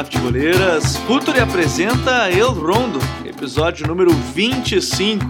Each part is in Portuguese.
Olá, futeboleiras! Futuri apresenta El Rondo, episódio número 25,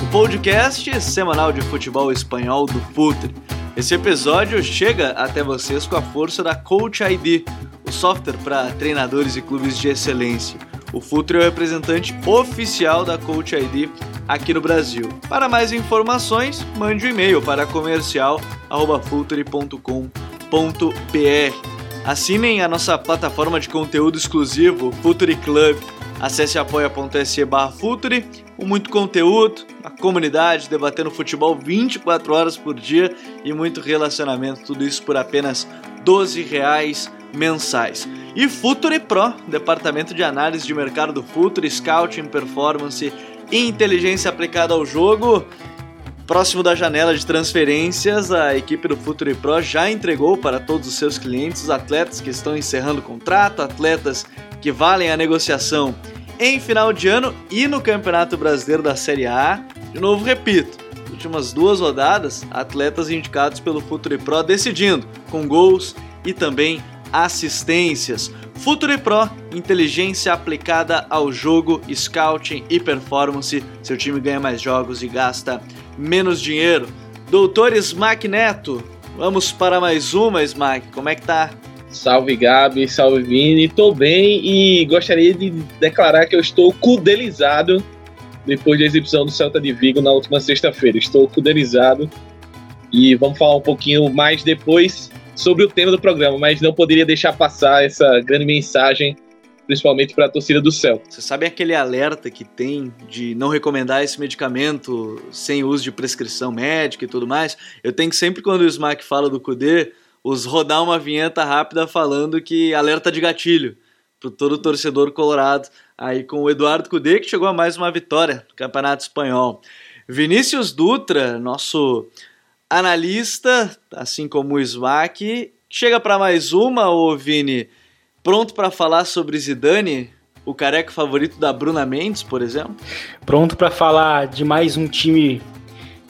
o podcast semanal de futebol espanhol do Futuri. Esse episódio chega até vocês com a força da Coach ID, o software para treinadores e clubes de excelência. O Futuri é o representante oficial da Coach ID aqui no Brasil. Para mais informações, mande um e-mail para comercial@futuri.com.br. Assinem a nossa plataforma de conteúdo exclusivo, Futuri Club. Acesse apoia.se barra Futuri, com muito conteúdo, a comunidade debatendo futebol 24 horas por dia e muito relacionamento, tudo isso por apenas 12 reais mensais. E Futuri Pro, departamento de análise de mercado do Futuri, Scouting, Performance e inteligência aplicada ao jogo. Próximo da janela de transferências, a equipe do Futuri Pro já entregou para todos os seus clientes os atletas que estão encerrando o contrato, atletas que valem a negociação em final de ano e no Campeonato Brasileiro da Série A. De novo, repito, últimas duas rodadas, atletas indicados pelo Futuri Pro decidindo com gols e também assistências. Futuri Pro, inteligência aplicada ao jogo, scouting e performance. Seu time ganha mais jogos e gasta menos dinheiro. Doutor Smack Neto, vamos para mais uma, Smack. Como é que tá? Salve Gabi, salve Vini, tô bem e gostaria de declarar que eu estou cudelizado depois da exibição do Celta de Vigo na última sexta-feira. Estou cudelizado e vamos falar um pouquinho mais depois sobre o tema do programa, mas não poderia deixar passar essa grande mensagem principalmente para a torcida do céu. Você sabe aquele alerta que tem de não recomendar esse medicamento sem uso de prescrição médica e tudo mais? Eu tenho que sempre, quando o Smack fala do Kudê, os rodar uma vinheta rápida falando que alerta de gatilho para todo torcedor colorado. Aí com o Eduardo Cudê, que chegou a mais uma vitória no Campeonato Espanhol. Vinícius Dutra, nosso analista, assim como o Smack, chega para mais uma, ô Vini Pronto para falar sobre Zidane, o careca favorito da Bruna Mendes, por exemplo? Pronto para falar de mais um time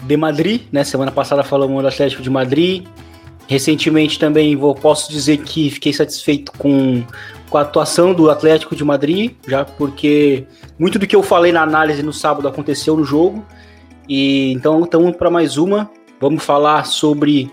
de Madrid, né? Semana passada falamos do Atlético de Madrid. Recentemente também vou, posso dizer que fiquei satisfeito com, com a atuação do Atlético de Madrid, já porque muito do que eu falei na análise no sábado aconteceu no jogo. E então estamos para mais uma. Vamos falar sobre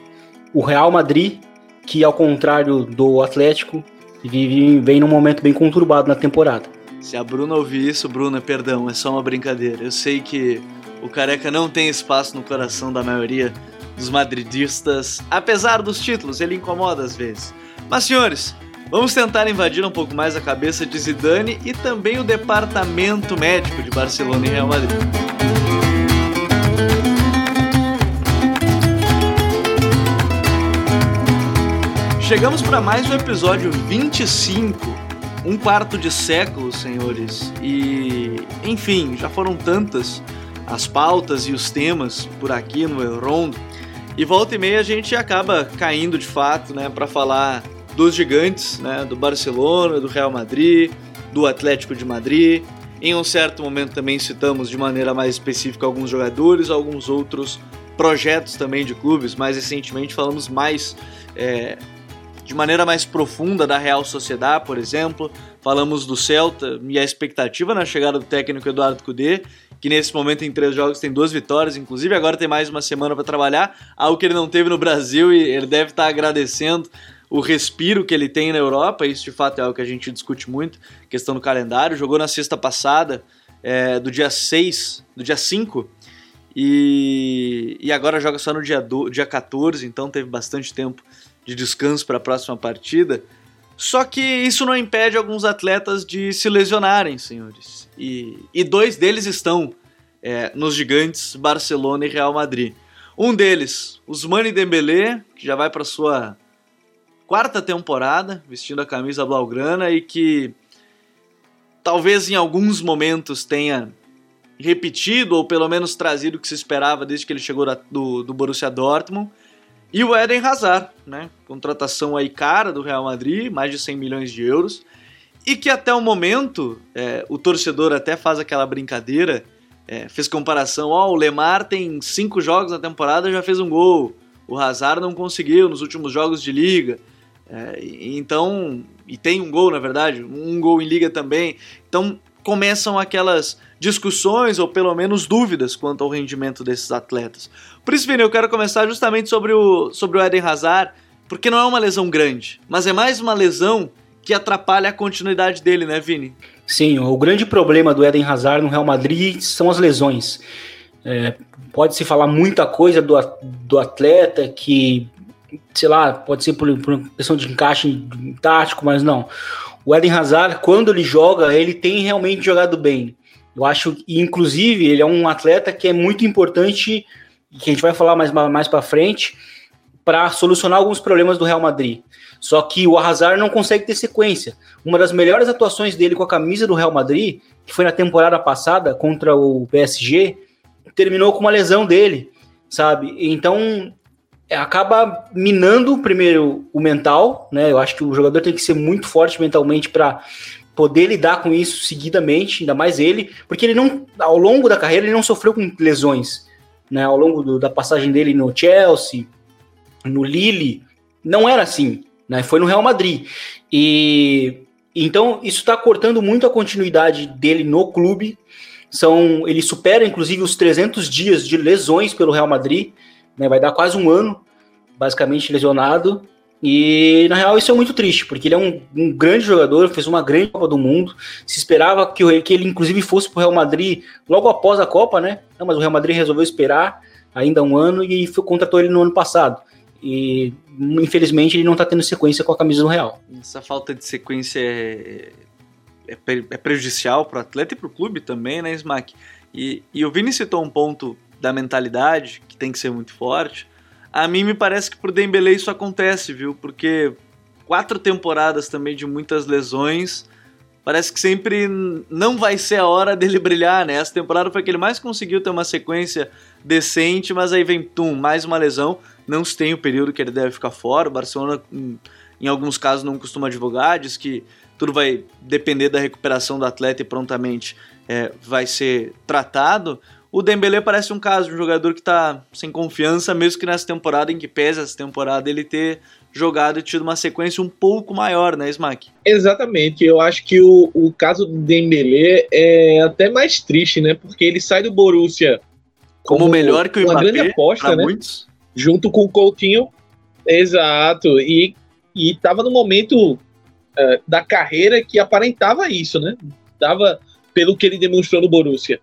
o Real Madrid, que ao contrário do Atlético, e vem num momento bem conturbado na temporada. Se a Bruna ouvir isso, Bruna, perdão, é só uma brincadeira. Eu sei que o Careca não tem espaço no coração da maioria dos madridistas, apesar dos títulos, ele incomoda às vezes. Mas senhores, vamos tentar invadir um pouco mais a cabeça de Zidane e também o departamento médico de Barcelona e Real Madrid. Chegamos para mais um episódio 25, um quarto de século, senhores. E, enfim, já foram tantas as pautas e os temas por aqui no Rondo. E volta e meia a gente acaba caindo de fato, né, para falar dos gigantes, né, do Barcelona, do Real Madrid, do Atlético de Madrid. Em um certo momento também citamos de maneira mais específica alguns jogadores, alguns outros projetos também de clubes. Mais recentemente falamos mais é, de maneira mais profunda da Real Sociedade, por exemplo. Falamos do Celta e a expectativa na chegada do técnico Eduardo Cudê, que nesse momento em três jogos tem duas vitórias, inclusive agora tem mais uma semana para trabalhar, algo que ele não teve no Brasil e ele deve estar agradecendo o respiro que ele tem na Europa, isso de fato é algo que a gente discute muito, questão do calendário. Jogou na sexta passada, é, do dia 6, do dia 5, e, e agora joga só no dia, do, dia 14, então teve bastante tempo de descanso para a próxima partida. Só que isso não impede alguns atletas de se lesionarem, senhores. E, e dois deles estão é, nos gigantes Barcelona e Real Madrid. Um deles, Usmane Dembélé, que já vai para sua quarta temporada vestindo a camisa blaugrana e que talvez em alguns momentos tenha repetido ou pelo menos trazido o que se esperava desde que ele chegou do, do Borussia Dortmund. E o Eden Hazard, né? Contratação aí cara do Real Madrid, mais de 100 milhões de euros. E que até o momento, é, o torcedor até faz aquela brincadeira, é, fez comparação, ó, oh, o Lemar tem cinco jogos na temporada já fez um gol. O Hazard não conseguiu nos últimos jogos de liga. É, então, e tem um gol, na verdade, um gol em liga também. Então começam aquelas discussões ou pelo menos dúvidas quanto ao rendimento desses atletas. Por isso, Vini, eu quero começar justamente sobre o, sobre o Eden Hazard, porque não é uma lesão grande, mas é mais uma lesão que atrapalha a continuidade dele, né, Vini? Sim, o grande problema do Eden Hazard no Real Madrid são as lesões. É, Pode-se falar muita coisa do, do atleta que, sei lá, pode ser por, por questão de encaixe tático, mas não. O Eden Hazard, quando ele joga, ele tem realmente jogado bem. Eu acho, inclusive, ele é um atleta que é muito importante, que a gente vai falar mais, mais para frente, para solucionar alguns problemas do Real Madrid. Só que o Hazard não consegue ter sequência. Uma das melhores atuações dele com a camisa do Real Madrid, que foi na temporada passada contra o PSG, terminou com uma lesão dele, sabe? Então acaba minando primeiro o mental, né? Eu acho que o jogador tem que ser muito forte mentalmente para poder lidar com isso seguidamente, ainda mais ele, porque ele não, ao longo da carreira, ele não sofreu com lesões, né? Ao longo do, da passagem dele no Chelsea, no Lille, não era assim, né? Foi no Real Madrid. E então isso está cortando muito a continuidade dele no clube. São, ele supera inclusive os 300 dias de lesões pelo Real Madrid, né? Vai dar quase um ano, basicamente lesionado. E na real isso é muito triste, porque ele é um, um, grande jogador, fez uma grande Copa do Mundo. Se esperava que, que ele inclusive fosse para o Real Madrid logo após a Copa, né? Não, mas o Real Madrid resolveu esperar ainda um ano e foi, contratou ele no ano passado. E infelizmente ele não está tendo sequência com a camisa do Real. Essa falta de sequência é, é, é prejudicial para o atleta e para o clube também, né, Smack? E, e o Vini citou um ponto da mentalidade que tem que ser muito forte. A mim me parece que pro Dembele isso acontece, viu? Porque quatro temporadas também de muitas lesões, parece que sempre não vai ser a hora dele brilhar, né? Essa temporada foi que ele mais conseguiu ter uma sequência decente, mas aí vem, tum, mais uma lesão. Não se tem o período que ele deve ficar fora. O Barcelona, em alguns casos, não costuma advogar, diz que tudo vai depender da recuperação do atleta e prontamente é, vai ser tratado. O Dembélé parece um caso de um jogador que está sem confiança, mesmo que nessa temporada, em que pesa essa temporada, ele ter jogado e tido uma sequência um pouco maior, né, Smack? Exatamente. Eu acho que o, o caso do Dembélé é até mais triste, né? Porque ele sai do Borussia como, como melhor que o Mbappé, uma grande aposta, né? Muitos. Junto com o Coutinho. Exato. E, e tava no momento uh, da carreira que aparentava isso, né? Tava pelo que ele demonstrou no Borussia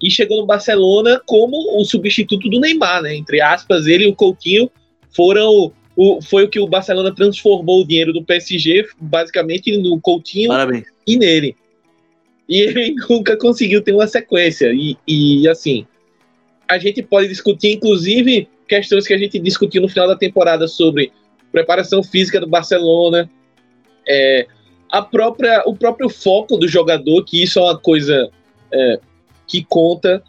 e chegou no Barcelona como o substituto do Neymar, né? Entre aspas, ele e o Coutinho foram o, foi o que o Barcelona transformou o dinheiro do PSG basicamente no Coutinho Parabéns. e nele. E ele nunca conseguiu ter uma sequência. E, e assim, a gente pode discutir, inclusive, questões que a gente discutiu no final da temporada sobre preparação física do Barcelona, é, a própria, o próprio foco do jogador, que isso é uma coisa é, que conta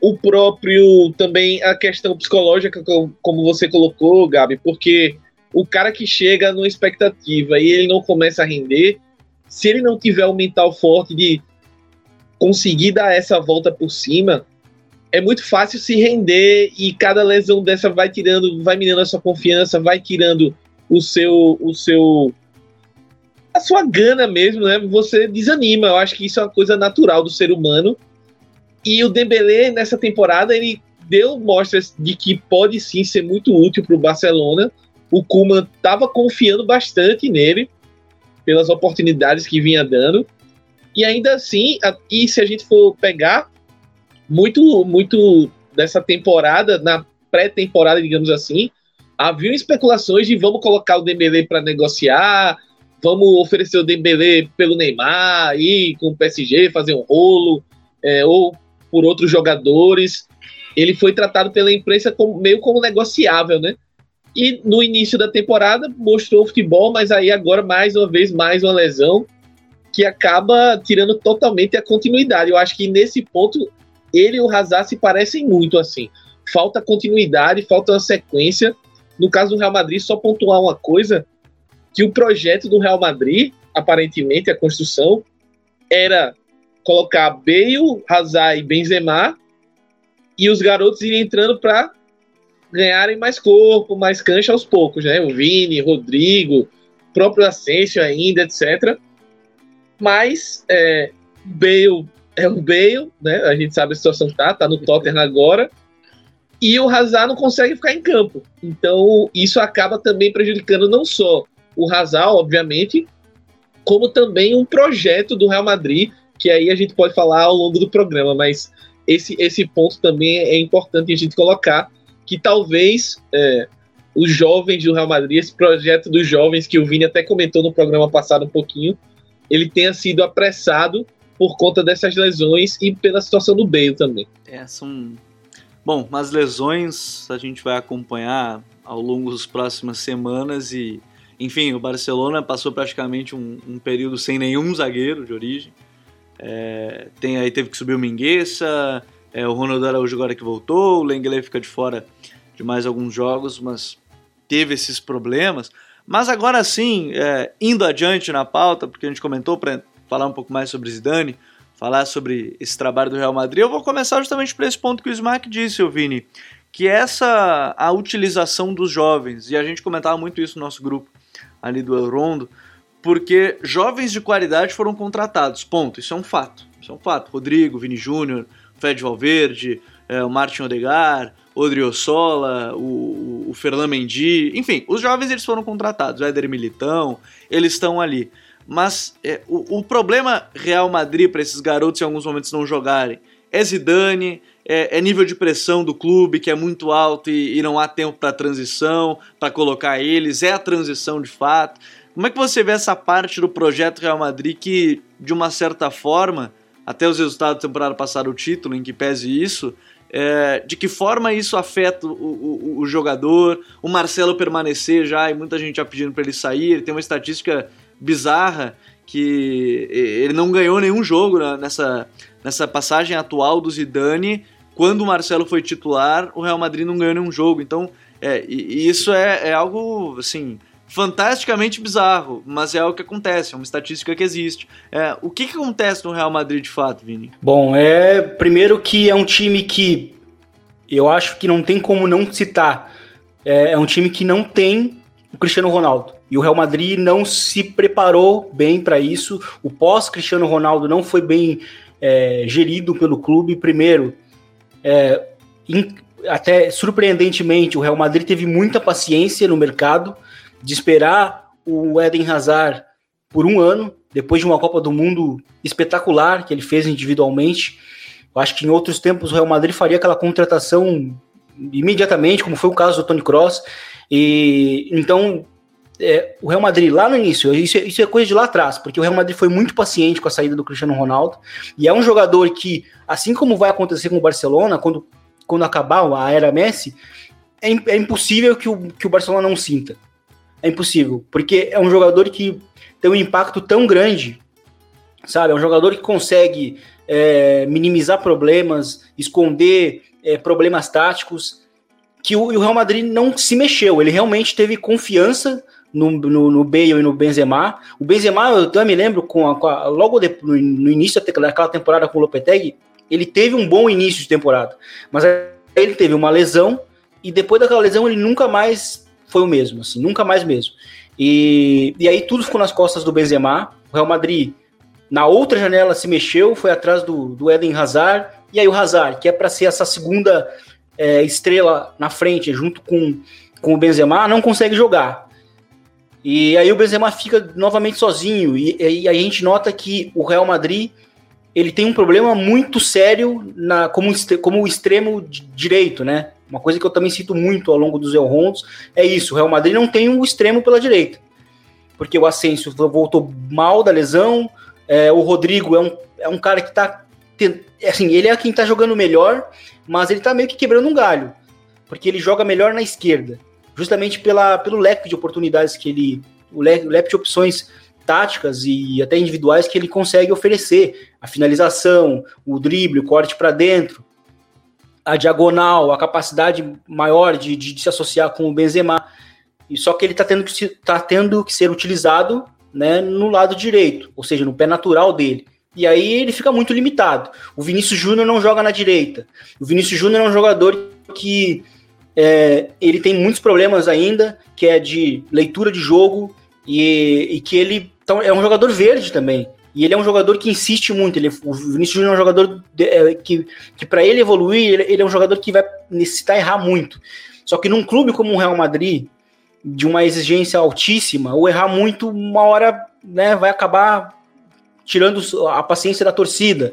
o próprio também a questão psicológica, como você colocou, Gabi, porque o cara que chega numa expectativa e ele não começa a render, se ele não tiver o um mental forte de conseguir dar essa volta por cima, é muito fácil se render e cada lesão dessa vai tirando, vai minando a sua confiança, vai tirando o seu o seu a sua gana mesmo, né? Você desanima. Eu acho que isso é uma coisa natural do ser humano e o Dembélé, nessa temporada, ele deu mostras de que pode sim ser muito útil para o Barcelona. O Kuman estava confiando bastante nele, pelas oportunidades que vinha dando. E ainda assim, e se a gente for pegar, muito, muito dessa temporada, na pré-temporada, digamos assim, haviam especulações de vamos colocar o Dembélé para negociar, vamos oferecer o Dembélé pelo Neymar, ir com o PSG, fazer um rolo, é, ou por outros jogadores. Ele foi tratado pela imprensa como, meio como negociável, né? E no início da temporada mostrou futebol, mas aí agora mais uma vez mais uma lesão que acaba tirando totalmente a continuidade. Eu acho que nesse ponto ele e o Hazard se parecem muito assim. Falta continuidade, falta uma sequência. No caso do Real Madrid, só pontuar uma coisa, que o projeto do Real Madrid, aparentemente a construção, era colocar Bale, Hazard e Benzema e os garotos irem entrando para ganharem mais corpo, mais cancha aos poucos, né? O Vini, Rodrigo, próprio Asensio ainda, etc. Mas é, Bale é o Bale, né? A gente sabe a situação que tá, tá no Tottenham agora. E o Hazard não consegue ficar em campo. Então, isso acaba também prejudicando não só o Hazard, obviamente, como também um projeto do Real Madrid, que aí a gente pode falar ao longo do programa, mas esse, esse ponto também é importante a gente colocar, que talvez é, os jovens do Real Madrid, esse projeto dos jovens que o Vini até comentou no programa passado um pouquinho, ele tenha sido apressado por conta dessas lesões e pela situação do Bale também. É, são... Bom, as lesões a gente vai acompanhar ao longo das próximas semanas e, enfim, o Barcelona passou praticamente um, um período sem nenhum zagueiro de origem. É, tem aí teve que subir o Mingueça, é, o Ronaldo Araújo agora que voltou, o Lenglet fica de fora de mais alguns jogos, mas teve esses problemas. Mas agora sim, é, indo adiante na pauta, porque a gente comentou para falar um pouco mais sobre Zidane, falar sobre esse trabalho do Real Madrid, eu vou começar justamente por esse ponto que o Smack disse, Vini, que essa a utilização dos jovens, e a gente comentava muito isso no nosso grupo ali do Eurondo, porque jovens de qualidade foram contratados, ponto, isso é um fato, isso é um fato. Rodrigo, Vini Júnior, Fred Valverde, é, o Martin Odegar, Odriozola, o, o Ferland Mendy, enfim, os jovens eles foram contratados, o Éder Militão, eles estão ali. Mas é, o, o, problema Real Madrid para esses garotos em alguns momentos não jogarem é Zidane, é, é nível de pressão do clube que é muito alto e, e não há tempo para transição, para colocar eles, é a transição de fato. Como é que você vê essa parte do projeto Real Madrid que, de uma certa forma, até os resultados da temporada passada, o título, em que pese isso, é, de que forma isso afeta o, o, o, jogador, o Marcelo permanecer já, e muita gente já pedindo para ele sair, ele tem uma estatística bizarra que ele não ganhou nenhum jogo nessa, nessa passagem atual do Zidane. Quando o Marcelo foi titular, o Real Madrid não ganhou nenhum jogo. Então, é, isso é, é algo assim fantasticamente bizarro, mas é o que acontece, é uma estatística que existe. É, o que, que acontece no Real Madrid de fato, Vini? Bom, é primeiro que é um time que eu acho que não tem como não citar. É, é um time que não tem o Cristiano Ronaldo. E o Real Madrid não se preparou bem para isso. O pós-Cristiano Ronaldo não foi bem é, gerido pelo clube. Primeiro, é, in, até surpreendentemente, o Real Madrid teve muita paciência no mercado de esperar o Eden Hazard por um ano, depois de uma Copa do Mundo espetacular que ele fez individualmente. Eu acho que em outros tempos o Real Madrid faria aquela contratação imediatamente, como foi o caso do Tony Cross. E então é, o Real Madrid lá no início, isso, é, isso é coisa de lá atrás, porque o Real Madrid foi muito paciente com a saída do Cristiano Ronaldo, e é um jogador que, assim como vai acontecer com o Barcelona, quando, quando acabar a era Messi, é, é impossível que o, que o Barcelona não sinta. É impossível, porque é um jogador que tem um impacto tão grande, sabe? É um jogador que consegue é, minimizar problemas, esconder é, problemas táticos, que o, o Real Madrid não se mexeu, ele realmente teve confiança no, no, no Bale e no Benzema. O Benzema, eu também me lembro, com a, com a, logo de, no, no, início daquela temporada com o Lopetegui, ele teve um bom início de temporada, mas ele teve uma lesão e depois daquela lesão ele nunca mais foi o mesmo, assim, nunca mais mesmo. E, e aí tudo ficou nas costas do Benzema. O Real Madrid, na outra janela, se mexeu, foi atrás do, do Eden Hazard. E aí o Hazard, que é para ser essa segunda é, estrela na frente, junto com, com o Benzema, não consegue jogar. E aí o Benzema fica novamente sozinho. E, e a gente nota que o Real Madrid ele tem um problema muito sério na, como, como o extremo direito, né? Uma coisa que eu também cito muito ao longo dos Elrondos é isso: o Real Madrid não tem um extremo pela direita. Porque o Asensio voltou mal da lesão, é, o Rodrigo é um, é um cara que tá. Assim, ele é quem tá jogando melhor, mas ele tá meio que quebrando um galho. Porque ele joga melhor na esquerda justamente pela, pelo leque de oportunidades que ele. O leque, o leque de opções táticas e até individuais que ele consegue oferecer. A finalização, o drible, o corte para dentro, a diagonal, a capacidade maior de, de, de, se associar com o Benzema. E só que ele está tendo, que tá tendo que ser utilizado né, no lado direito, ou seja, no pé natural dele. E aí ele fica muito limitado. O Vinícius Júnior não joga na direita. O Vinícius Júnior é um jogador que é, ele tem muitos problemas ainda, que é de leitura de jogo, e, e que ele então, é um jogador verde também. E ele é um jogador que insiste muito. Ele, o Vinícius Júnior é um jogador de, é, que, que para ele evoluir, ele, ele, é um jogador que vai necessitar errar muito. Só que num clube como o Real Madrid, de uma exigência altíssima, o errar muito, uma hora né, vai acabar tirando a paciência da torcida.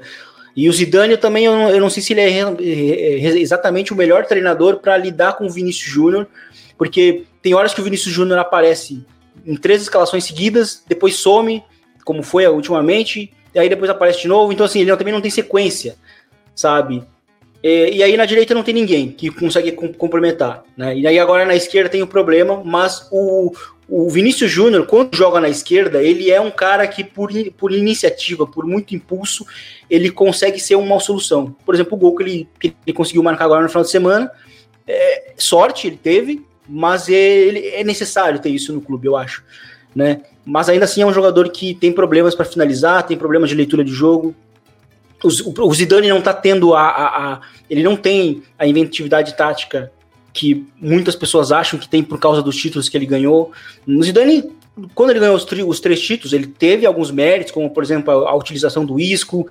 E o Zidane também, eu não, eu não sei se ele é, é, é exatamente o melhor treinador para lidar com o Vinícius Júnior, porque tem horas que o Vinícius Júnior aparece em três escalações seguidas, depois some, como foi ultimamente, e aí depois aparece de novo. Então, assim, ele também não tem sequência, sabe? E, e aí na direita não tem ninguém que consegue complementar, né? E aí agora na esquerda tem o um problema, mas o, o Vinícius Júnior, quando joga na esquerda, ele é um cara que, por, por iniciativa, por muito impulso, ele consegue ser uma solução. Por exemplo, o gol que ele, que ele conseguiu marcar agora no final de semana, é, sorte ele teve, mas ele, é necessário ter isso no clube, eu acho. Né? Mas ainda assim é um jogador que tem problemas para finalizar, tem problemas de leitura de jogo. O, Zidane não está tendo a, a, a, Ele não tem a inventividade tática que muitas pessoas acham que tem por causa dos títulos que ele ganhou. O Zidane, quando ele ganhou os, os três títulos, ele teve alguns méritos, como por exemplo a, a utilização do Isco,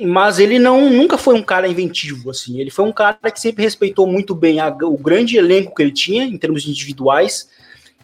mas ele não nunca foi um cara inventivo assim. Ele foi um cara que sempre respeitou muito bem a, o grande elenco que ele tinha em termos individuais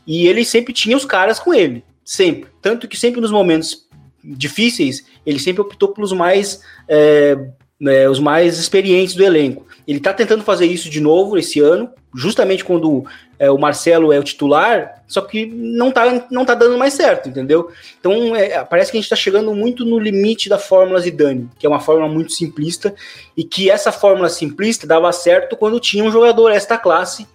e ele sempre tinha os caras com ele. Sempre. Tanto que sempre nos momentos difíceis, ele sempre optou pelos mais, é, é, os mais experientes do elenco. Ele está tentando fazer isso de novo esse ano, justamente quando é, o Marcelo é o titular, só que não tá, não tá dando mais certo, entendeu? Então é, parece que a gente está chegando muito no limite da fórmula Zidane, que é uma fórmula muito simplista, e que essa fórmula simplista dava certo quando tinha um jogador esta classe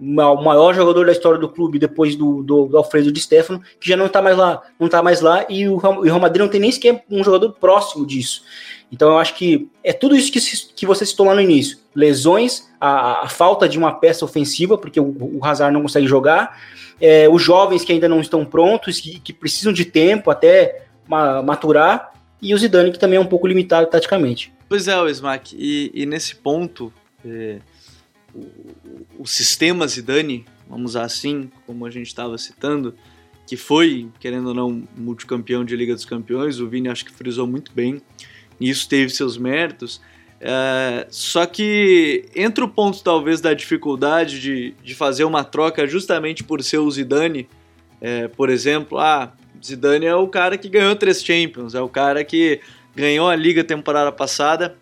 o maior jogador da história do clube depois do, do, do Alfredo de Stefano, que já não está mais lá, não está mais lá, e o, Real Madrid não tem nem sequer um jogador próximo disso. Então eu acho que é tudo isso que, que você citou lá no início: lesões, a, a falta de uma peça ofensiva, porque o, o Hazard não consegue jogar, é, os jovens que ainda não estão prontos, que, que precisam de tempo até ma, maturar, e o Zidane que também é um pouco limitado taticamente. Pois é, o Smack, e, e nesse ponto. É sistema Zidane, vamos usar assim, como a gente estava citando, que foi, querendo ou não, multicampeão de Liga dos Campeões, o Vini acho que frisou muito bem, e isso teve seus méritos. É, só que entre o ponto talvez da dificuldade de, de fazer uma troca justamente por ser o Zidane, é, por exemplo, ah, Zidane é o cara que ganhou três Champions, é o cara que ganhou a Liga temporada passada,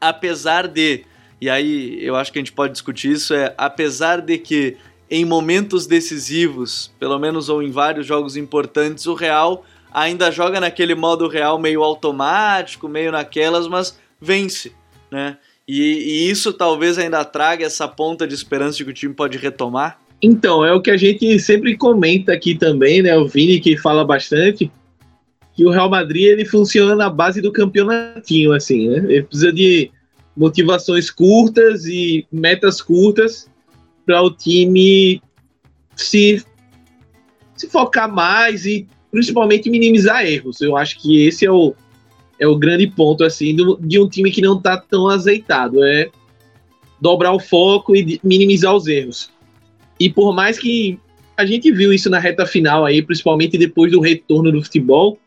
apesar de e aí eu acho que a gente pode discutir isso, é apesar de que em momentos decisivos, pelo menos ou em vários jogos importantes, o Real ainda joga naquele modo Real meio automático, meio naquelas, mas vence, né? E, e isso talvez ainda traga essa ponta de esperança de que o time pode retomar. Então, é o que a gente sempre comenta aqui também, né? O Vini que fala bastante, que o Real Madrid ele funciona na base do campeonatinho, assim, né? Ele precisa de motivações curtas e metas curtas para o time se, se focar mais e principalmente minimizar erros. Eu acho que esse é o, é o grande ponto assim do, de um time que não está tão azeitado, é dobrar o foco e minimizar os erros. E por mais que a gente viu isso na reta final aí, principalmente depois do retorno do futebol,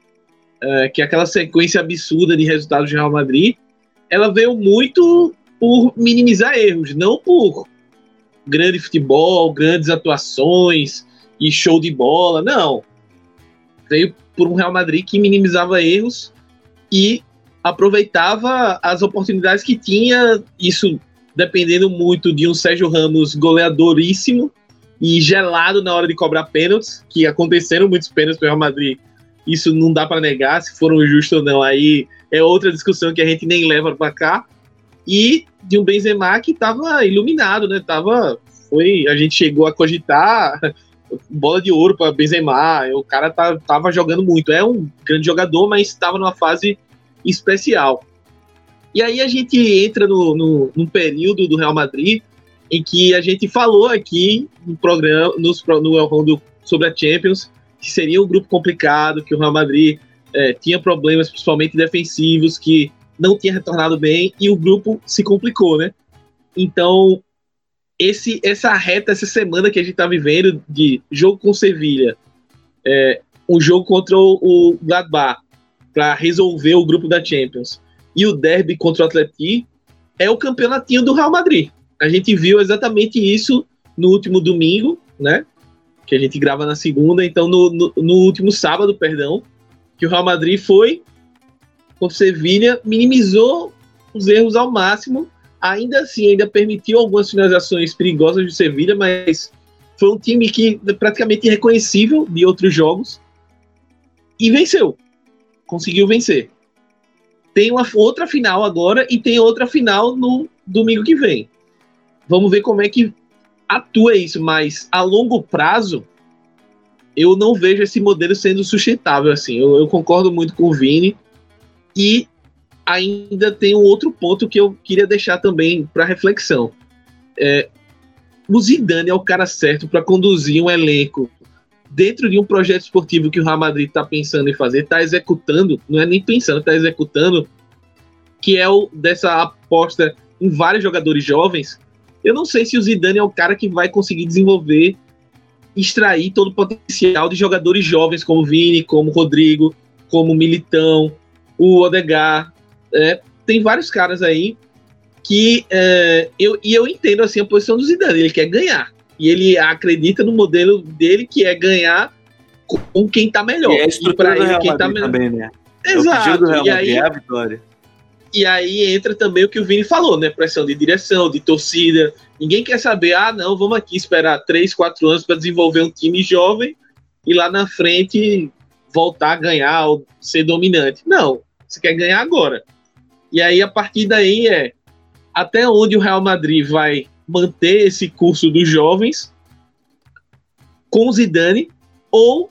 é, que é aquela sequência absurda de resultados do Real Madrid, ela veio muito por minimizar erros, não por grande futebol, grandes atuações e show de bola, não. Veio por um Real Madrid que minimizava erros e aproveitava as oportunidades que tinha, isso dependendo muito de um Sérgio Ramos goleadoríssimo e gelado na hora de cobrar pênaltis, que aconteceram muitos pênaltis para o Real Madrid. Isso não dá para negar, se foram justos ou não, aí é outra discussão que a gente nem leva para cá. E de um Benzema que estava iluminado, né? Tava, foi, a gente chegou a cogitar bola de ouro para Benzema. O cara tá, tava jogando muito. É um grande jogador, mas estava numa fase especial. E aí a gente entra no, no, num período do Real Madrid em que a gente falou aqui no programa, nos, no sobre a Champions, que seria um grupo complicado, que o Real Madrid é, tinha problemas, principalmente defensivos, que não tinha retornado bem e o grupo se complicou, né? Então, esse, essa reta, essa semana que a gente tá vivendo de jogo com Sevilha, é, um jogo contra o, Gladbach para resolver o grupo da Champions e o derby contra o Atleti é o campeonatinho do Real Madrid. A gente viu exatamente isso no último domingo, né? Que a gente grava na segunda, então no, no, no último sábado, perdão, que o Real Madrid foi o Sevilha, minimizou os erros ao máximo, ainda assim, ainda permitiu algumas finalizações perigosas do Sevilha, mas foi um time que praticamente irreconhecível de outros jogos e venceu. Conseguiu vencer. Tem uma outra final agora e tem outra final no domingo que vem. Vamos ver como é que atua isso, mas a longo prazo eu não vejo esse modelo sendo sustentável assim. Eu, eu concordo muito com o Vini e ainda tem um outro ponto que eu queria deixar também para reflexão. É, o Zidane é o cara certo para conduzir um elenco dentro de um projeto esportivo que o Real Madrid está pensando em fazer, está executando, não é nem pensando, está executando, que é o dessa aposta em vários jogadores jovens. Eu não sei se o Zidane é o cara que vai conseguir desenvolver, extrair todo o potencial de jogadores jovens como Vini, como Rodrigo, como Militão, o Odegar. É, tem vários caras aí que é, eu, e eu entendo assim a posição do Zidane, ele quer ganhar e ele acredita no modelo dele que é ganhar com quem tá melhor. E, é e para ele quem tá melhor. Também, né? Exato. É e aí, é a vitória. E aí entra também o que o Vini falou, né? Pressão de direção, de torcida. Ninguém quer saber, ah, não, vamos aqui esperar 3, 4 anos para desenvolver um time jovem e lá na frente voltar a ganhar ou ser dominante. Não, você quer ganhar agora. E aí a partir daí é até onde o Real Madrid vai manter esse curso dos jovens com Zidane ou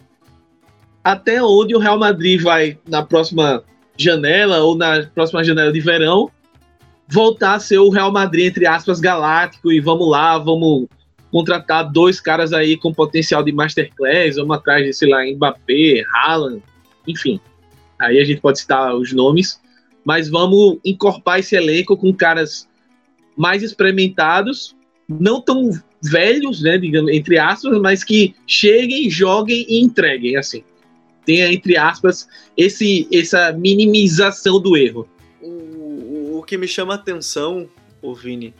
até onde o Real Madrid vai na próxima janela ou na próxima janela de verão voltar a ser o Real Madrid entre aspas galáctico e vamos lá, vamos contratar dois caras aí com potencial de masterclass, vamos atrás de, sei lá, Mbappé, Haaland, enfim. Aí a gente pode citar os nomes, mas vamos encorpar esse elenco com caras mais experimentados, não tão velhos, né, digamos, entre aspas, mas que cheguem, joguem e entreguem, assim. Tenha, entre aspas, esse, essa minimização do erro. O, o que me chama a atenção, o Vini,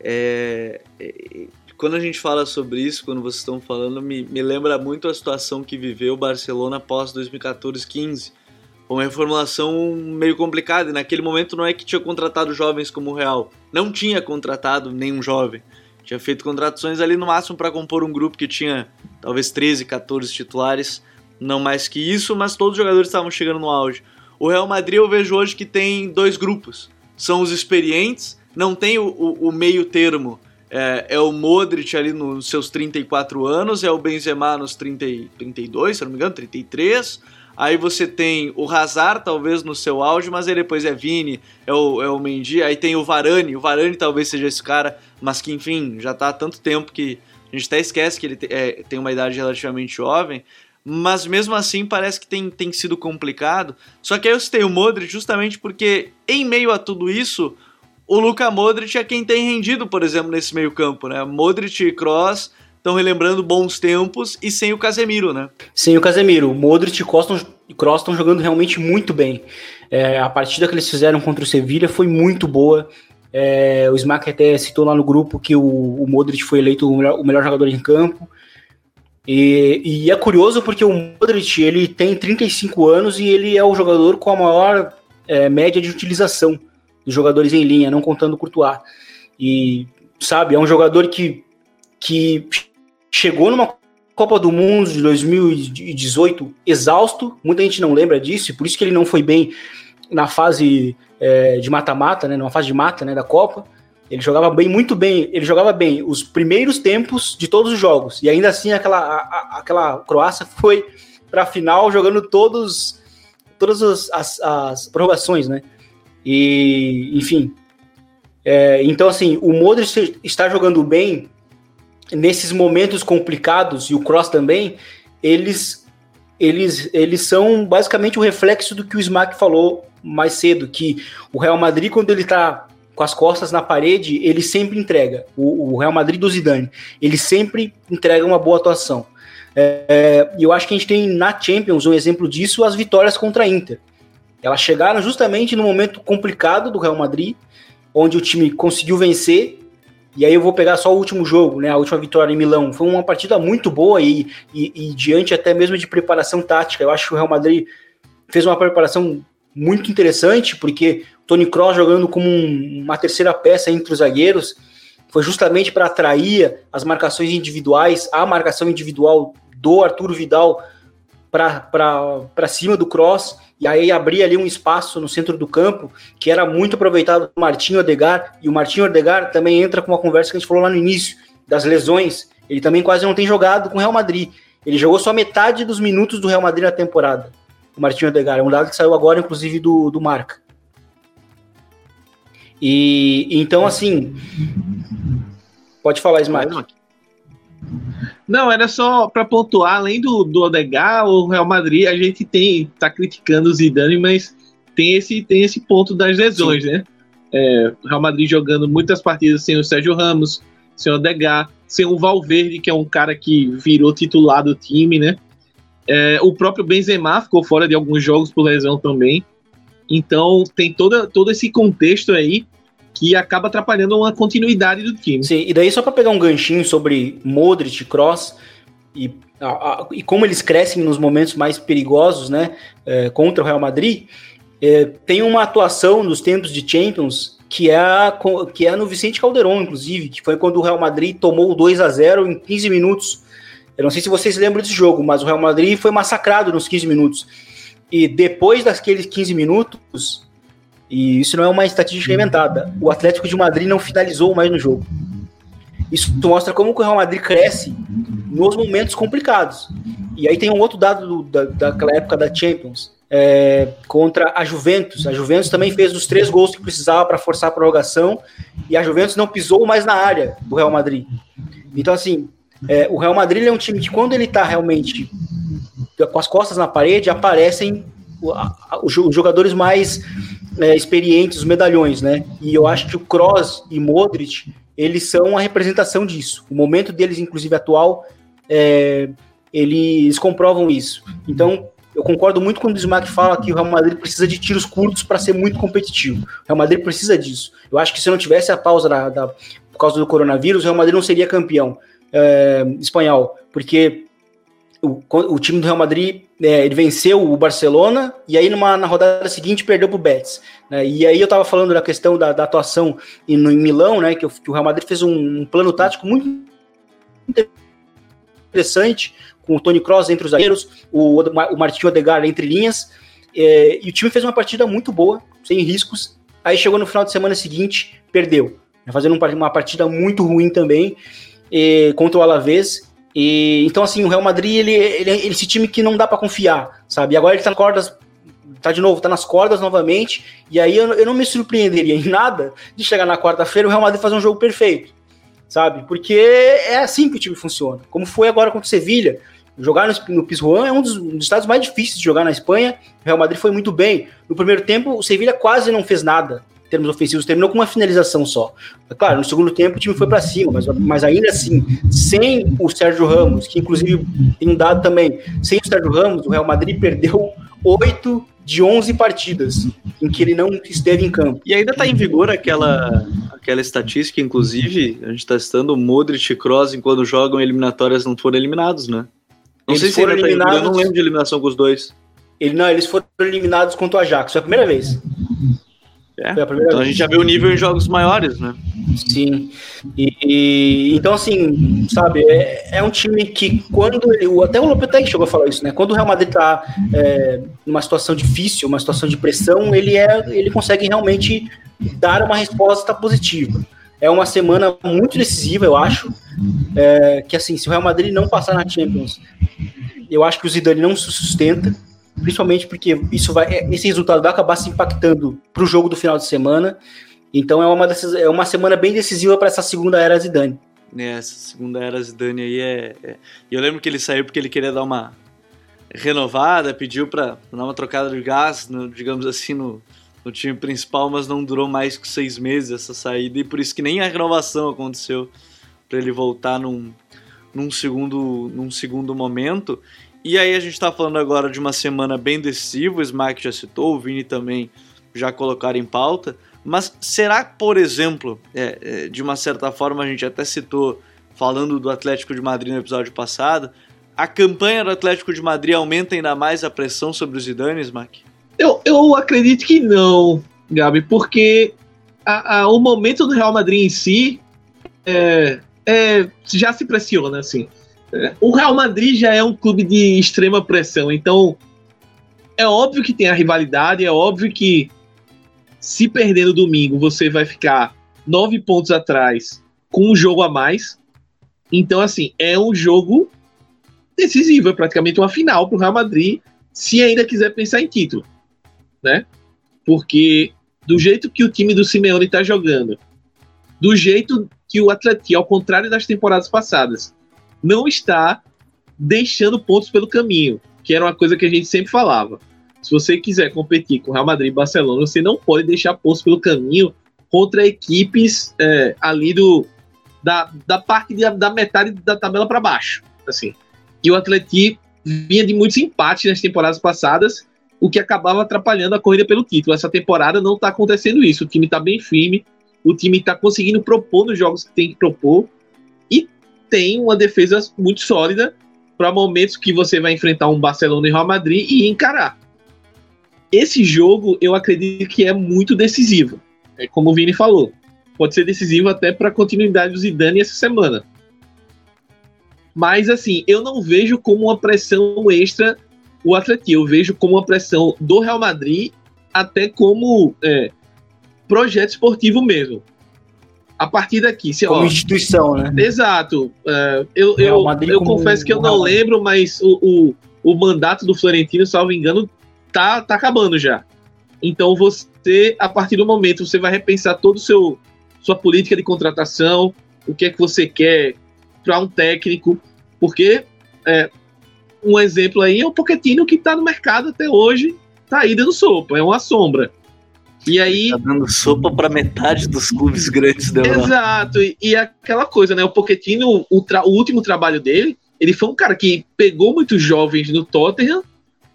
é, é, quando a gente fala sobre isso, quando vocês estão falando, me, me lembra muito a situação que viveu o Barcelona após 2014-15, uma reformulação meio complicada. E naquele momento não é que tinha contratado jovens como o Real, não tinha contratado nenhum jovem. Tinha feito contratações ali no máximo para compor um grupo que tinha talvez 13, 14 titulares, não mais que isso, mas todos os jogadores estavam chegando no auge. O Real Madrid eu vejo hoje que tem dois grupos. São os experientes, não tem o, o, o meio termo. É, é, o Modric ali nos seus 34 anos, é o Benzema nos 30, 32, se não me engano, 33 Aí você tem o Hazard, talvez no seu auge, mas aí depois é Vini, é o, é o Mendy. Aí tem o Varane, o Varane talvez seja esse cara, mas que enfim, já tá há tanto tempo que a gente até esquece que ele é, tem uma idade relativamente jovem. Mas mesmo assim parece que tem, tem sido complicado. Só que aí eu citei o Modric justamente porque, em meio a tudo isso, o Luka Modric é quem tem rendido, por exemplo, nesse meio campo, né? Modric e Kroos estão relembrando bons tempos e sem o Casemiro, né? Sem o Casemiro. Modric e Kroos estão jogando realmente muito bem. É, a partida que eles fizeram contra o Sevilha foi muito boa. É, o Smack até citou lá no grupo que o, o Modric foi eleito o melhor, o melhor, jogador em campo. E, e, é curioso porque o Modric ele tem 35 anos e ele é o jogador com a maior é, média de utilização dos jogadores em linha, não contando o Courtois. E, sabe, é um jogador que, que chegou numa Copa do Mundo de 2018 exausto, muita gente não lembra disso, e por isso que ele não foi bem na fase é, de mata-mata, né, numa fase de mata né, da Copa. Ele jogava bem, muito bem, ele jogava bem os primeiros tempos de todos os jogos, e ainda assim aquela, a, aquela Croácia foi para a final jogando todos, todas as, as, as prorrogações, né? E, enfim. É, então, assim, o Modric está jogando bem nesses momentos complicados, e o Cross também, eles, eles, eles são basicamente o reflexo do que o Smack falou mais cedo, que o Real Madrid, quando ele está com as costas na parede, ele sempre entrega. O, o, Real Madrid do Zidane, ele sempre entrega uma boa atuação. É, e eu acho que a gente tem na Champions um exemplo disso, as vitórias contra a Inter. Elas chegaram justamente no momento complicado do Real Madrid, onde o time conseguiu vencer. E aí eu vou pegar só o último jogo, né? A última vitória em Milão. Foi uma partida muito boa e, e, e diante até mesmo de preparação tática. Eu acho que o Real Madrid fez uma preparação muito interessante, porque Tony Kroos jogando como um, uma terceira peça entre os zagueiros foi justamente para atrair as marcações individuais, a marcação individual do Arturo Vidal para cima do Cross e aí abrir ali um espaço no centro do campo que era muito aproveitado do Martinho Odegar e o Martinho Odegar também entra com uma conversa que a gente falou lá no início das lesões. Ele também quase não tem jogado com o Real Madrid. Ele jogou só metade dos minutos do Real Madrid na temporada. O Martinho Odegar é um dado que saiu agora, inclusive do, do Marca. E então assim, pode falar, Ismael. Não, era só para pontuar, além do, do Odegar, o Real Madrid, a gente tem tá criticando o Zidane, mas tem esse, tem esse ponto das lesões, Sim. né? É, o Real Madrid jogando muitas partidas sem o Sérgio Ramos, sem o Odegar, sem o Valverde, que é um cara que virou titular do time, né? É, o próprio Benzema ficou fora de alguns jogos por lesão também. Então tem toda, todo esse contexto aí que acaba atrapalhando uma continuidade do time. Sim, e daí só para pegar um ganchinho sobre Modric, Cross e, a, a, e como eles crescem nos momentos mais perigosos, né, é, contra o Real Madrid, é, tem uma atuação nos tempos de Champions que é, a, que é no Vicente Calderon, inclusive, que foi quando o Real Madrid tomou o 2 a 0 em 15 minutos. Eu não sei se vocês lembram desse jogo, mas o Real Madrid foi massacrado nos 15 minutos. E depois daqueles 15 minutos, e isso não é uma estatística inventada. O Atlético de Madrid não finalizou mais no jogo. Isso mostra como o Real Madrid cresce nos momentos complicados. E aí tem um outro dado do, da, daquela época da Champions, é, contra a Juventus. A Juventus também fez os três gols que precisava para forçar a prorrogação, e a Juventus não pisou mais na área do Real Madrid. Então, assim, é, o Real Madrid é um time que, quando ele está realmente com as costas na parede, aparecem os jogadores mais é, experientes, os medalhões, né? E eu acho que o Kroos e Modric, eles são a representação disso. O momento deles, inclusive atual, é, eles comprovam isso. Então, eu concordo muito quando o Smack fala que o Real Madrid precisa de tiros curtos para ser muito competitivo. O Real Madrid precisa disso. Eu acho que se não tivesse a pausa da, da, por causa do coronavírus, o Real Madrid não seria campeão é, espanhol, porque o, o time do Real Madrid é, ele venceu o Barcelona e aí numa, na rodada seguinte perdeu para o Betis. Né? E aí eu estava falando da questão da, da atuação em, no, em Milão, né, que, que, o Real Madrid fez um, um, plano tático muito interessante com o Tony Kroos entre os zagueiros, o, o Martinho Odegaard entre linhas, é, e o time fez uma partida muito boa, sem riscos. Aí chegou no final de semana seguinte, perdeu, né, fazendo uma partida muito ruim também é, contra o Alavés e, então, assim, o Real Madrid, ele, ele, é esse time que não dá para confiar, sabe? E agora ele tá nas cordas, tá de novo, tá nas cordas novamente, e aí eu, eu não me surpreenderia em nada de chegar na quarta-feira e o Real Madrid fazer um jogo perfeito, sabe? Porque é assim que o time funciona. Como foi agora contra o Sevilha, jogar no, no Pizjuan é um dos, um dos estados mais difíceis de jogar na Espanha, o Real Madrid foi muito bem. No primeiro tempo, o Sevilha quase não fez nada, termos ofensivos, terminou com uma finalização só. Claro, no segundo tempo o time foi para cima, mas, mas ainda assim, sem o Sérgio Ramos, que inclusive tem um dado também, sem o Sérgio Ramos, o Real Madrid perdeu oito de 11 partidas em que ele não esteve em campo. E ainda está em vigor aquela, aquela estatística, inclusive, a gente está citando o Modric e Kroos quando jogam eliminatórias não foram eliminados, né? Não eles sei se foram eliminados. Tá eu não lembro de eliminação com os dois. Ele, não, eles foram eliminados contra o Ajax, foi a primeira vez. É. A então a gente já viu o nível em jogos maiores, né? Sim. E, e então, assim, sabe, é, é, um time que quando ele. Até o Lopetegui chegou a falar isso, né? Quando o Real Madrid tá é, numa situação difícil, uma situação de pressão, ele, é, ele consegue realmente dar uma resposta positiva. É uma semana muito decisiva, eu acho. É, que assim, se o Real Madrid não passar na Champions, eu acho que o Zidane não se sustenta principalmente porque isso vai, é, esse resultado vai acabar se impactando para o jogo do final de semana. Então é uma, dessas, é uma semana bem decisiva para essa segunda era Zidane. É, essa segunda era Zidane aí é, é, Eu lembro que ele saiu porque ele queria dar uma renovada, pediu para dar uma trocada de gás, no, digamos assim, no, no time principal, mas não durou mais que seis meses essa saída e por isso que nem a renovação aconteceu para ele voltar num, num segundo, num segundo momento. E aí a gente está falando agora de uma semana bem decisiva, o Smack já citou, o Vini também já colocaram em pauta. Mas será por exemplo, é, é, de uma certa forma a gente até citou, falando do Atlético de Madrid no episódio passado, a campanha do Atlético de Madrid aumenta ainda mais a pressão sobre os Zidane, Smack? Eu, eu acredito que não, Gabi, porque a, a, o momento do Real Madrid em si é, é, já se pressiona, assim. O Real Madrid já é um clube de extrema pressão, então é óbvio que tem a rivalidade, é óbvio que se perder no domingo você vai ficar nove pontos atrás com um jogo a mais. Então, assim, é um jogo decisivo, é praticamente uma final para o Real Madrid, se ainda quiser pensar em título, né? Porque do jeito que o time do Simeone está jogando, do jeito que o Atlético, ao contrário das temporadas passadas, não está deixando pontos pelo caminho, que era uma coisa que a gente sempre falava. Se você quiser competir com Real Madrid e Barcelona, você não pode deixar pontos pelo caminho contra equipes é, ali do da, da parte de, da metade da tabela para baixo, assim. E o Atlético vinha de muitos empates nas temporadas passadas, o que acabava atrapalhando a corrida pelo título. Essa temporada não está acontecendo isso. O time está bem firme, o time está conseguindo propor nos jogos que tem que propor tem uma defesa muito sólida para momentos que você vai enfrentar um Barcelona e Real Madrid e encarar. Esse jogo eu acredito que é muito decisivo. É como o Vini falou, pode ser decisivo até para a continuidade do Zidane essa semana. Mas assim, eu não vejo como uma pressão extra o Atlético, eu vejo como uma pressão do Real Madrid até como é, projeto esportivo mesmo. A partir daqui, se, como ó, instituição, né? Exato. Uh, eu eu, eu confesso que eu não lembro, mas o, o, o mandato do Florentino, salvo engano, tá, tá acabando já. Então você, a partir do momento, você vai repensar todo o seu sua política de contratação, o que é que você quer para um técnico, porque é, um exemplo aí é o Pochettino que está no mercado até hoje, tá aí dando sopa, é uma sombra. E aí. Tá dando sopa para metade dos clubes grandes da Europa. Exato, e, e aquela coisa, né? O Pochettino, o, o último trabalho dele, ele foi um cara que pegou muitos jovens no Tottenham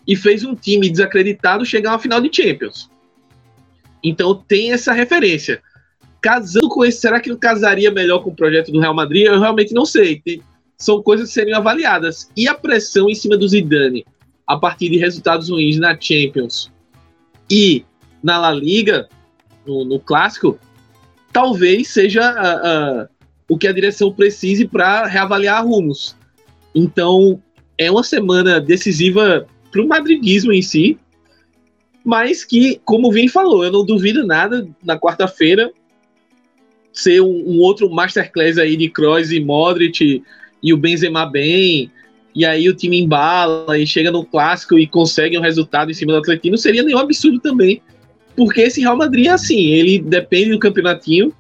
e fez um time desacreditado chegar à final de Champions. Então tem essa referência. Casando com esse, será que não casaria melhor com o projeto do Real Madrid? Eu realmente não sei. Tem, são coisas que seriam avaliadas. E a pressão em cima do Zidane, a partir de resultados ruins na Champions e na La Liga, no, no clássico, talvez seja uh, uh, o que a direção precise para reavaliar rumos. Então, é uma semana decisiva para o madridismo em si, mas que, como o Vini falou, eu não duvido nada na quarta-feira ser um, um, outro masterclass aí de Kroos e Modric e o Benzema bem, e aí o time embala e chega no clássico e consegue um resultado em cima do Atlético, não seria nenhum absurdo também, porque esse Real Madrid é assim, ele depende do campeonatinho,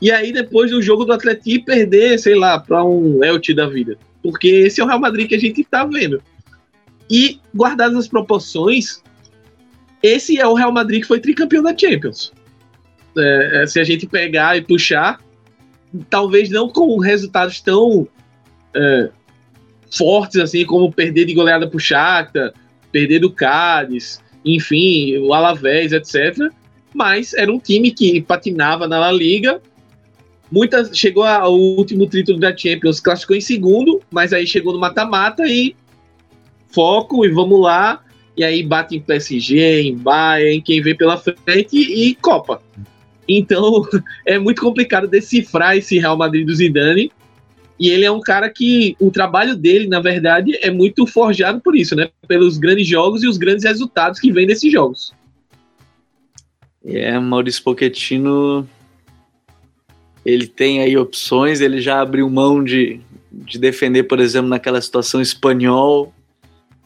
e aí depois do jogo do Atlético perder, sei lá, para um Elche da vida, porque esse é o Real Madrid que a gente está vendo. E, guardadas as proporções, esse é o Real Madrid que foi tricampeão da Champions. É, é, se a gente pegar e puxar, talvez não com resultados tão é, fortes assim como perder de goleada pro Shakhtar, perder do Cádiz, enfim, o Alavés, etc. Mas era um time que patinava na La Liga. Muita, chegou ao último título da Champions, classificou em segundo, mas aí chegou no mata-mata e foco e vamos lá. E aí bate em PSG, em Bayern, em quem vem pela frente e Copa. Então é muito complicado decifrar esse Real Madrid do Zidane. E ele é um cara que o trabalho dele, na verdade, é muito forjado por isso, né? Pelos grandes jogos e os grandes resultados que vêm desses jogos. É, Maurício Pochettino, ele tem aí opções, ele já abriu mão de, de defender, por exemplo, naquela situação espanhol,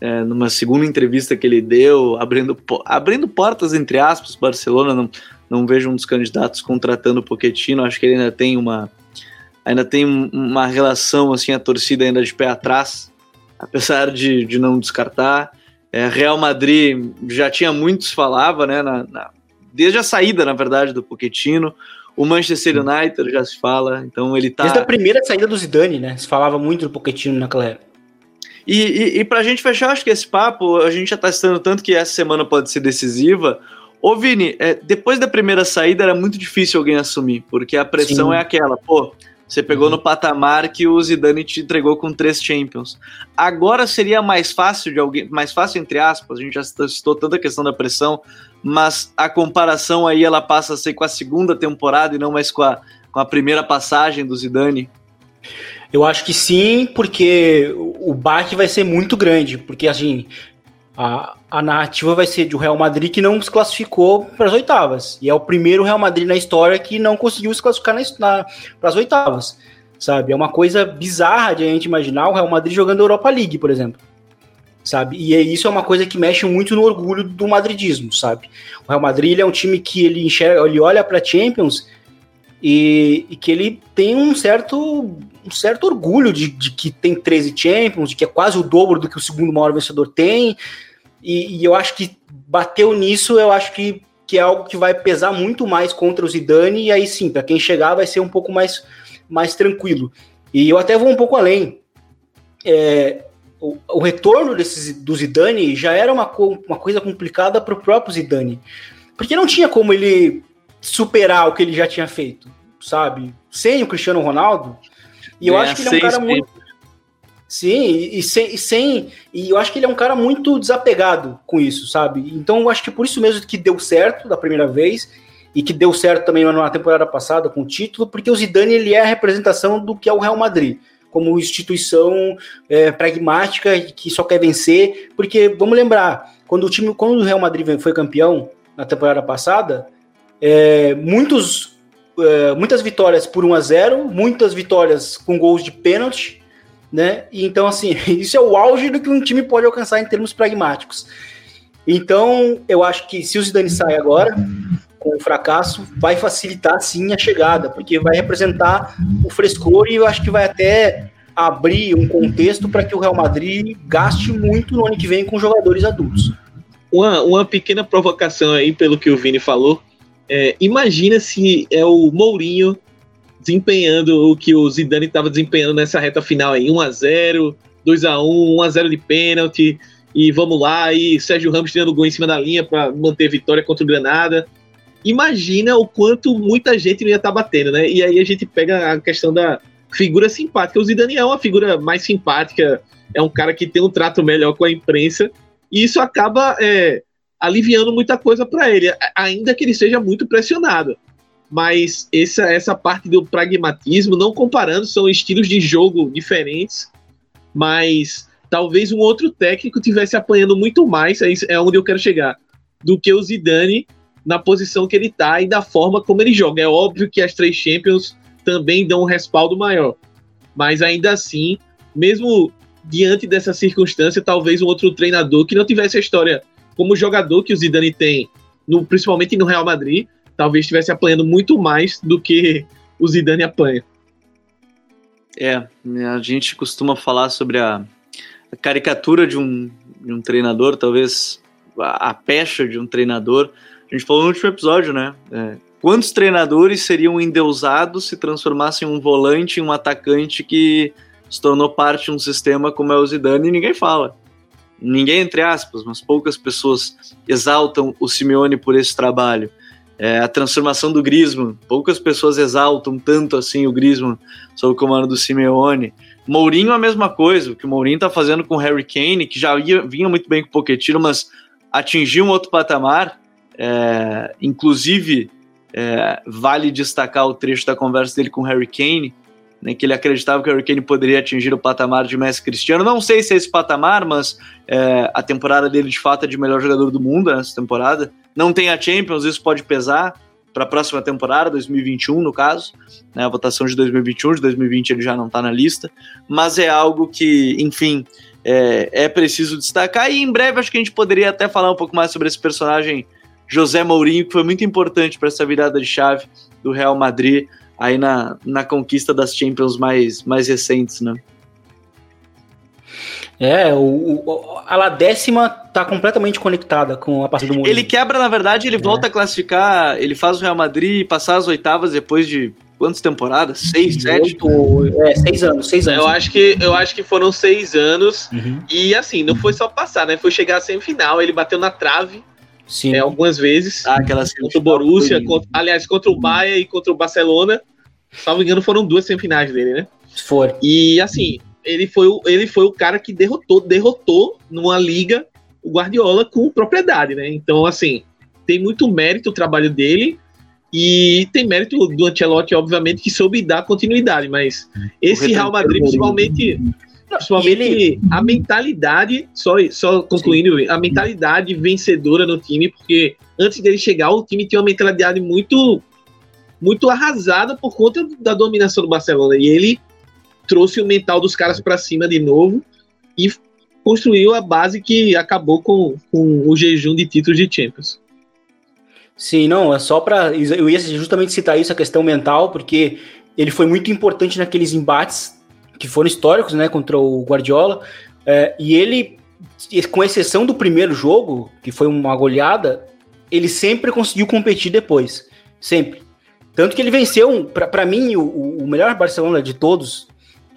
é, numa segunda entrevista que ele deu, abrindo, abrindo portas, entre aspas, Barcelona, não, não vejo um dos candidatos contratando o Pochettino, acho que ele ainda tem uma ainda tem uma relação, assim, a torcida ainda de pé atrás, apesar de, de não descartar. É, Real Madrid já tinha muitos falava, né, na, na, desde a saída, na verdade, do Pochettino. O Manchester United já se fala, então ele tá. Desde a primeira saída do Zidane, né? Se falava muito do Pochettino naquela época. E, e, e pra gente fechar, acho que esse papo, a gente já tá estando tanto que essa semana pode ser decisiva. Ô Vini, é, depois da primeira saída era muito difícil alguém assumir, porque a pressão Sim. é aquela, pô, você pegou uhum. no patamar que o Zidane te entregou com três Champions. Agora seria mais fácil de alguém, mais fácil entre aspas, a gente já citou tanta a questão da pressão, mas a comparação aí ela passa a ser com a segunda temporada e não mais com a, com a primeira passagem do Zidane. Eu acho que sim, porque o baque vai ser muito grande, porque assim, a, a narrativa vai ser de um Real Madrid que não se classificou para as oitavas. E é o primeiro Real Madrid na história que não conseguiu se classificar para as oitavas. Sabe? É uma coisa bizarra de a gente imaginar o Real Madrid jogando Europa League, por exemplo. Sabe? E é, isso é uma coisa que mexe muito no orgulho do madridismo, sabe? O Real Madrid é um time que ele enxerga, ele olha para Champions e, e, que ele tem um certo, um certo orgulho de, de, que tem 13 Champions, de que é quase o dobro do que o segundo maior vencedor tem, e, e, eu acho que bateu nisso, eu acho que, que é algo que vai pesar muito mais contra o Zidane, e aí sim, para quem chegar vai ser um pouco mais, mais tranquilo. E eu até vou um pouco além. É, o, o, retorno desse, do Zidane já era uma, uma coisa complicada para o próprio Zidane. Porque não tinha como ele superar o que ele já tinha feito, sabe? Sem o Cristiano Ronaldo. E eu é, acho que ele é um cara muito. Sim, e, sem, e sem. E eu acho que ele é um cara muito desapegado com isso, sabe? Então eu acho que por isso mesmo que deu certo da primeira vez e que deu certo também na temporada passada com o título, porque o Zidane ele é a representação do que é o Real Madrid, como instituição é, pragmática que só quer vencer. Porque vamos lembrar, quando o time, quando o Real Madrid foi campeão na temporada passada, é, muitos, é, muitas vitórias por 1 a 0 muitas vitórias com gols de pênalti né? E então, assim, isso é o auge do que um time pode alcançar em termos pragmáticos. Então, eu acho que se o Zidane sai agora, com o fracasso, vai facilitar sim a chegada, porque vai representar o frescor e eu acho que vai até abrir um contexto para que o Real Madrid gaste muito no ano que vem com jogadores adultos. Uma, uma pequena provocação aí, pelo que o Vini falou. É, imagina se é o Mourinho desempenhando o que o Zidane estava desempenhando nessa reta final aí, 1 a 0, 2 a 1, 1 a 0 de pênalti e vamos lá e Sérgio Ramos tirando gol em cima da linha para manter a vitória contra o Granada. Imagina o quanto muita gente não ia estar tá batendo, né? E aí a gente pega a questão da figura simpática. O Zidane é uma figura mais simpática, é um cara que tem um trato melhor com a imprensa e isso acaba é, aliviando muita coisa para ele, ainda que ele seja muito pressionado mas essa, essa parte do pragmatismo, não comparando, são estilos de jogo diferentes, mas talvez um outro técnico tivesse apanhando muito mais, é onde eu quero chegar, do que o Zidane na posição que ele está e da forma como ele joga. É óbvio que as três Champions também dão um respaldo maior, mas ainda assim, mesmo diante dessa circunstância, talvez um outro treinador que não tivesse a história como jogador que o Zidane tem, no, principalmente no Real Madrid, talvez estivesse apanhando muito mais do que o Zidane apanha. É, a gente costuma falar sobre a, a caricatura de um, de um treinador, talvez a, a, pecha de um treinador. A gente falou no último episódio, né? É, quantos treinadores seriam endeusados se transformassem um volante em um atacante que se tornou parte de um sistema como é o Zidane e ninguém fala. Ninguém, entre aspas, mas poucas pessoas exaltam o Simeone por esse trabalho é, a transformação do Griezmann. Poucas pessoas exaltam tanto assim o Griezmann sob o comando do Simeone. Mourinho a mesma coisa, o que o Mourinho está fazendo com o Harry Kane, que já ia, vinha muito bem com o Pochettino, mas atingiu um outro patamar. É, inclusive, é, vale destacar o trecho da conversa dele com o Harry Kane, né, que ele acreditava que o Harry Kane poderia atingir o patamar de Messi Cristiano. Não sei se é esse patamar, mas é, a temporada dele de fato é de melhor jogador do mundo nessa temporada. Não tem a Champions, isso pode pesar para a próxima temporada, 2021 no caso. Né, a votação de 2021, de 2020 ele já não está na lista, mas é algo que, enfim, é, é preciso destacar. E em breve acho que a gente poderia até falar um pouco mais sobre esse personagem José Mourinho, que foi muito importante para essa virada de chave do Real Madrid aí na, na conquista das Champions mais, mais recentes, né? É, o, o, a La décima tá completamente conectada com a partida do Mourinho. Ele quebra, na verdade, ele é. volta a classificar, ele faz o Real Madrid passar as oitavas depois de quantas temporadas? Seis, sete? Oito, é, seis anos, seis anos. Eu acho que, eu acho que foram seis anos. Uhum. E assim, não foi só passar, né? Foi chegar à semifinal, ele bateu na trave. Sim. É, algumas vezes. Ah, aquelas contra o Borussia, contra, aliás, contra o Bayern e contra o Barcelona. Salvo engano, foram duas semifinais dele, né? Foram. E assim, ele foi, ele foi o cara que derrotou, derrotou numa liga o Guardiola com propriedade, né? Então, assim, tem muito mérito o trabalho dele e tem mérito do Ancelotti, obviamente, que soube dar continuidade, mas esse Real Madrid, principalmente, principalmente ele... a mentalidade, só, só concluindo, Sim. a mentalidade vencedora no time, porque antes dele chegar, o time tinha uma mentalidade muito muito arrasada por conta da dominação do Barcelona. E ele trouxe o mental dos caras para cima de novo e construiu a base que acabou com, com o jejum de títulos de Champions. Sim, não, é só para. Eu ia justamente citar isso, a questão mental, porque ele foi muito importante naqueles embates que foram históricos, né, contra o Guardiola. É, e ele, com exceção do primeiro jogo, que foi uma goleada, ele sempre conseguiu competir depois. Sempre. Tanto que ele venceu, para mim, o, o melhor Barcelona de todos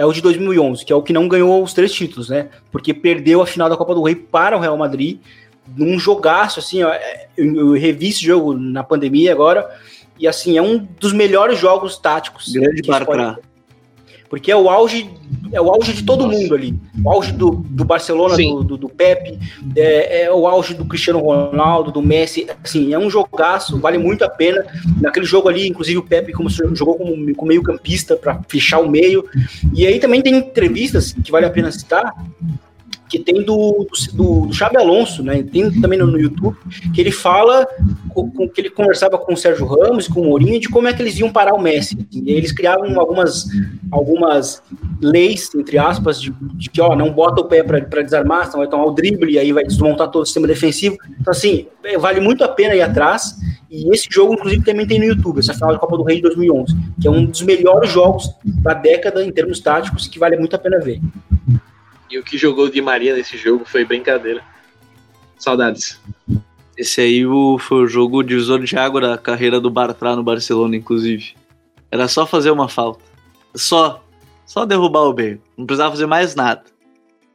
é o de 2011, que é o que não ganhou os três títulos, né? Porque perdeu a final da Copa do Rei para o Real Madrid num jogaço, assim, ó, é, eu, eu revi esse jogo na pandemia agora, e assim, é um dos melhores jogos táticos. Grande Bartra. Porque é o auge, é o auge de todo mundo ali. O auge do, do Barcelona, do, do, do, Pepe, é, é, o auge do Cristiano Ronaldo, do Messi. Assim, é um jogaço, vale muito a pena. Naquele jogo ali, inclusive, o Pepe como, jogou como, como meio-campista para fechar o meio. E aí também tem entrevistas que vale a pena citar que tem do, do, do Xabi Alonso, né? Tem também no, no YouTube, que ele fala com, com, que ele conversava com o Sérgio Ramos, com o Mourinho, de como é que eles iam parar o Messi. E eles criavam algumas, algumas leis, entre aspas, de, de que, ó, não bota o pé para desarmar, senão vai tomar o drible, e aí vai desmontar todo o sistema defensivo. Então, assim, é, vale muito a pena ir atrás. E esse jogo, inclusive, também tem no YouTube, essa final da Copa do Rei de 2011, que é um dos melhores jogos da década em termos táticos, que vale muito a pena ver. E o que jogou de Maria nesse jogo foi brincadeira. Saudades. Esse aí foi o jogo divisor de água da carreira do Bartra no Barcelona, inclusive. Era só fazer uma falta. Só. Só derrubar o Bale. Não precisava fazer mais nada.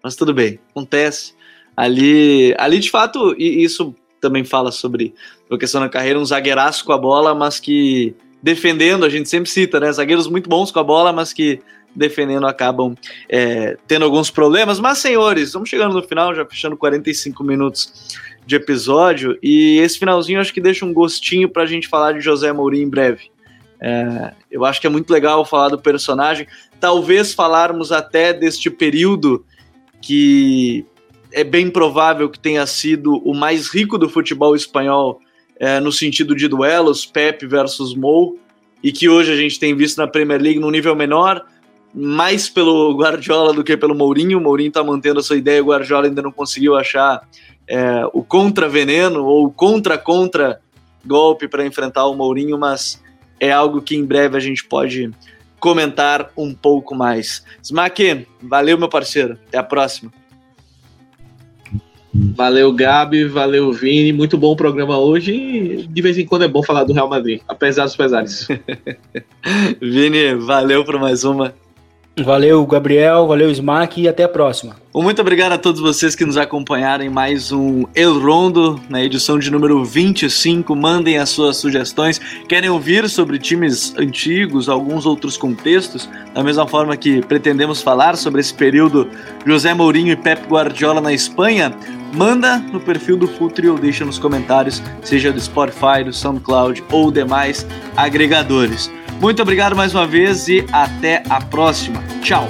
Mas tudo bem, acontece. Ali, ali de fato, e isso também fala sobre a questão da carreira, um zagueiraço com a bola, mas que defendendo, a gente sempre cita, né? Zagueiros muito bons com a bola, mas que defendendo acabam é, tendo alguns problemas. Mas, senhores, vamos chegando no final, já fechando 45 minutos de episódio, e esse finalzinho acho que deixa um gostinho para a gente falar de José Mourinho em breve. É, eu acho que é muito legal falar do personagem, talvez falarmos até deste período que é bem provável que tenha sido o mais rico do futebol espanhol é, no sentido de duelos, Pep versus Mou, e que hoje a gente tem visto na Premier League num nível menor, mais pelo Guardiola do que pelo Mourinho. O Mourinho está mantendo a sua ideia, o Guardiola ainda não conseguiu achar é, o contra-veneno ou contra-contra golpe para enfrentar o Mourinho, mas é algo que em breve a gente pode comentar um pouco mais. Smack, valeu, meu parceiro. Até a próxima. Valeu, Gabi, valeu, Vini. Muito bom o programa hoje. De vez em quando é bom falar do Real Madrid, apesar dos pesares. Vini, valeu por mais uma. Valeu, Gabriel, valeu, Smack e até a próxima. Muito obrigado a todos vocês que nos acompanharam em mais um El Rondo, na edição de número 25. Mandem as suas sugestões. Querem ouvir sobre times antigos, alguns outros contextos, da mesma forma que pretendemos falar sobre esse período José Mourinho e Pep Guardiola na Espanha? Manda no perfil do Futre ou deixa nos comentários, seja do Spotify, do SoundCloud ou demais agregadores. Muito obrigado mais uma vez e até a próxima. Tchau!